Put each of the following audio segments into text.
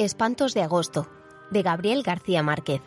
Espantos de agosto, de Gabriel García Márquez.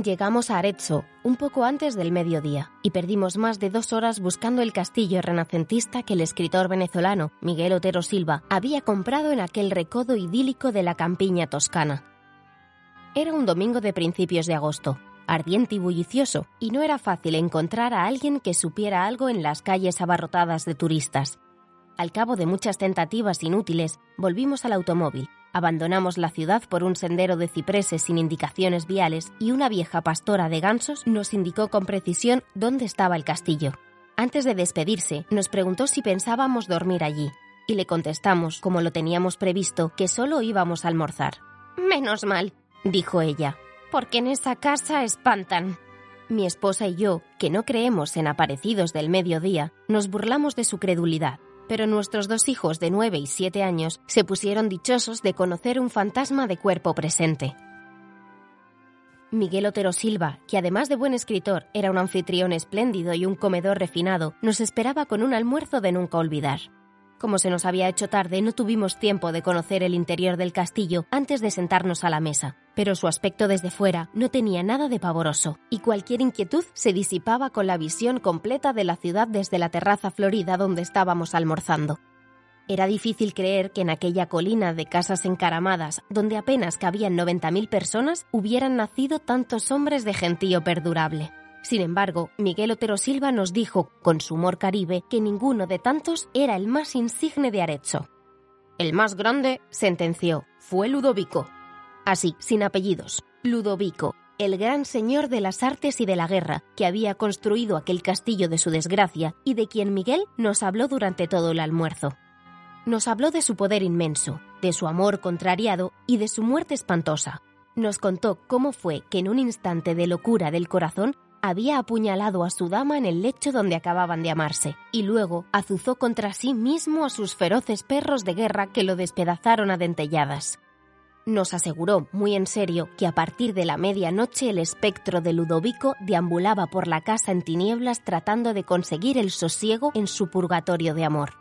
Llegamos a Arezzo un poco antes del mediodía y perdimos más de dos horas buscando el castillo renacentista que el escritor venezolano Miguel Otero Silva había comprado en aquel recodo idílico de la campiña toscana. Era un domingo de principios de agosto, ardiente y bullicioso, y no era fácil encontrar a alguien que supiera algo en las calles abarrotadas de turistas. Al cabo de muchas tentativas inútiles, volvimos al automóvil Abandonamos la ciudad por un sendero de cipreses sin indicaciones viales y una vieja pastora de gansos nos indicó con precisión dónde estaba el castillo. Antes de despedirse, nos preguntó si pensábamos dormir allí, y le contestamos, como lo teníamos previsto, que solo íbamos a almorzar. Menos mal, dijo ella, porque en esa casa espantan. Mi esposa y yo, que no creemos en aparecidos del mediodía, nos burlamos de su credulidad pero nuestros dos hijos de 9 y 7 años se pusieron dichosos de conocer un fantasma de cuerpo presente. Miguel Otero Silva, que además de buen escritor era un anfitrión espléndido y un comedor refinado, nos esperaba con un almuerzo de nunca olvidar. Como se nos había hecho tarde, no tuvimos tiempo de conocer el interior del castillo antes de sentarnos a la mesa, pero su aspecto desde fuera no tenía nada de pavoroso, y cualquier inquietud se disipaba con la visión completa de la ciudad desde la terraza florida donde estábamos almorzando. Era difícil creer que en aquella colina de casas encaramadas, donde apenas cabían 90.000 personas, hubieran nacido tantos hombres de gentío perdurable. Sin embargo, Miguel Otero Silva nos dijo, con su humor caribe, que ninguno de tantos era el más insigne de Arezzo. El más grande, sentenció, fue Ludovico. Así, sin apellidos, Ludovico, el gran señor de las artes y de la guerra, que había construido aquel castillo de su desgracia y de quien Miguel nos habló durante todo el almuerzo. Nos habló de su poder inmenso, de su amor contrariado y de su muerte espantosa. Nos contó cómo fue que en un instante de locura del corazón había apuñalado a su dama en el lecho donde acababan de amarse, y luego azuzó contra sí mismo a sus feroces perros de guerra que lo despedazaron a dentelladas. Nos aseguró, muy en serio, que a partir de la medianoche el espectro de Ludovico deambulaba por la casa en tinieblas tratando de conseguir el sosiego en su purgatorio de amor.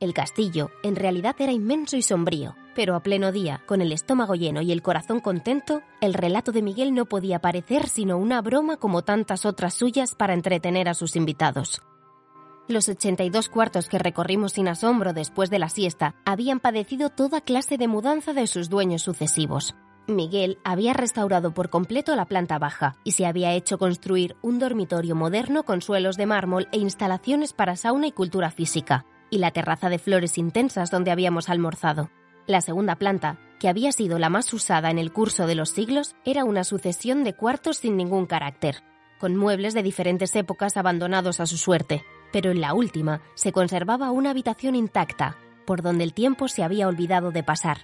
El castillo, en realidad, era inmenso y sombrío, pero a pleno día, con el estómago lleno y el corazón contento, el relato de Miguel no podía parecer sino una broma como tantas otras suyas para entretener a sus invitados. Los 82 cuartos que recorrimos sin asombro después de la siesta habían padecido toda clase de mudanza de sus dueños sucesivos. Miguel había restaurado por completo la planta baja y se había hecho construir un dormitorio moderno con suelos de mármol e instalaciones para sauna y cultura física, y la terraza de flores intensas donde habíamos almorzado. La segunda planta, que había sido la más usada en el curso de los siglos, era una sucesión de cuartos sin ningún carácter, con muebles de diferentes épocas abandonados a su suerte, pero en la última se conservaba una habitación intacta, por donde el tiempo se había olvidado de pasar.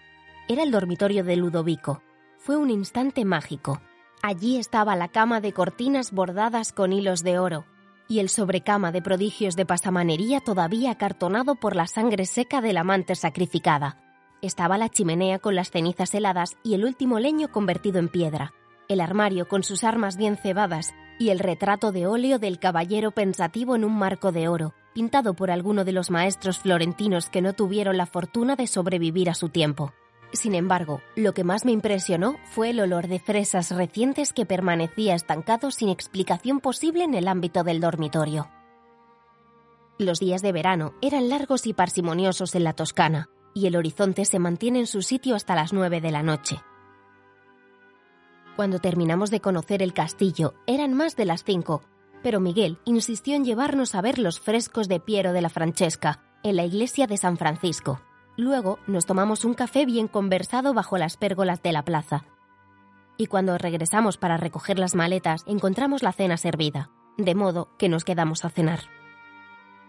Era el dormitorio de Ludovico. Fue un instante mágico. Allí estaba la cama de cortinas bordadas con hilos de oro, y el sobrecama de prodigios de pasamanería todavía acartonado por la sangre seca del amante sacrificada. Estaba la chimenea con las cenizas heladas y el último leño convertido en piedra, el armario con sus armas bien cebadas y el retrato de óleo del caballero pensativo en un marco de oro, pintado por alguno de los maestros florentinos que no tuvieron la fortuna de sobrevivir a su tiempo. Sin embargo, lo que más me impresionó fue el olor de fresas recientes que permanecía estancado sin explicación posible en el ámbito del dormitorio. Los días de verano eran largos y parsimoniosos en la Toscana, y el horizonte se mantiene en su sitio hasta las nueve de la noche. Cuando terminamos de conocer el castillo, eran más de las cinco, pero Miguel insistió en llevarnos a ver los frescos de Piero de la Francesca, en la iglesia de San Francisco. Luego nos tomamos un café bien conversado bajo las pérgolas de la plaza. Y cuando regresamos para recoger las maletas, encontramos la cena servida, de modo que nos quedamos a cenar.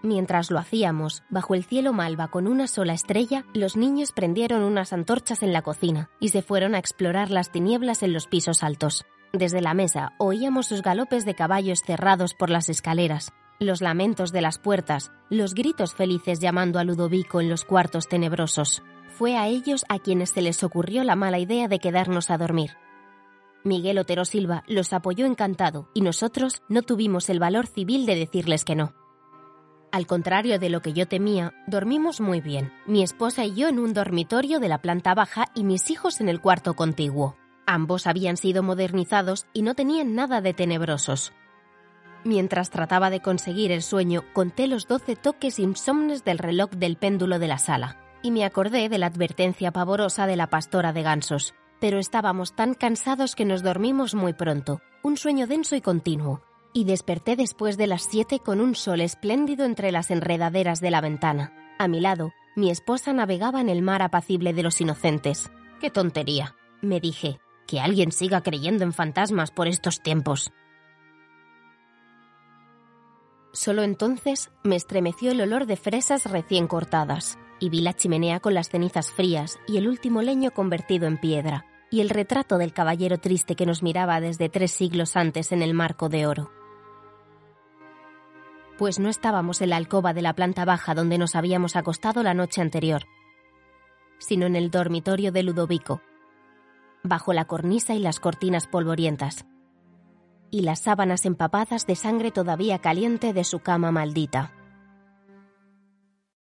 Mientras lo hacíamos, bajo el cielo malva con una sola estrella, los niños prendieron unas antorchas en la cocina y se fueron a explorar las tinieblas en los pisos altos. Desde la mesa oíamos sus galopes de caballos cerrados por las escaleras, los lamentos de las puertas, los gritos felices llamando a Ludovico en los cuartos tenebrosos. Fue a ellos a quienes se les ocurrió la mala idea de quedarnos a dormir. Miguel Otero Silva los apoyó encantado y nosotros no tuvimos el valor civil de decirles que no. Al contrario de lo que yo temía, dormimos muy bien, mi esposa y yo en un dormitorio de la planta baja y mis hijos en el cuarto contiguo. Ambos habían sido modernizados y no tenían nada de tenebrosos. Mientras trataba de conseguir el sueño, conté los doce toques insomnes del reloj del péndulo de la sala, y me acordé de la advertencia pavorosa de la pastora de gansos. Pero estábamos tan cansados que nos dormimos muy pronto, un sueño denso y continuo, y desperté después de las siete con un sol espléndido entre las enredaderas de la ventana. A mi lado, mi esposa navegaba en el mar apacible de los inocentes. ¡Qué tontería! me dije. Que alguien siga creyendo en fantasmas por estos tiempos. Solo entonces me estremeció el olor de fresas recién cortadas, y vi la chimenea con las cenizas frías y el último leño convertido en piedra, y el retrato del caballero triste que nos miraba desde tres siglos antes en el marco de oro. Pues no estábamos en la alcoba de la planta baja donde nos habíamos acostado la noche anterior, sino en el dormitorio de Ludovico, bajo la cornisa y las cortinas polvorientas, y las sábanas empapadas de sangre todavía caliente de su cama maldita.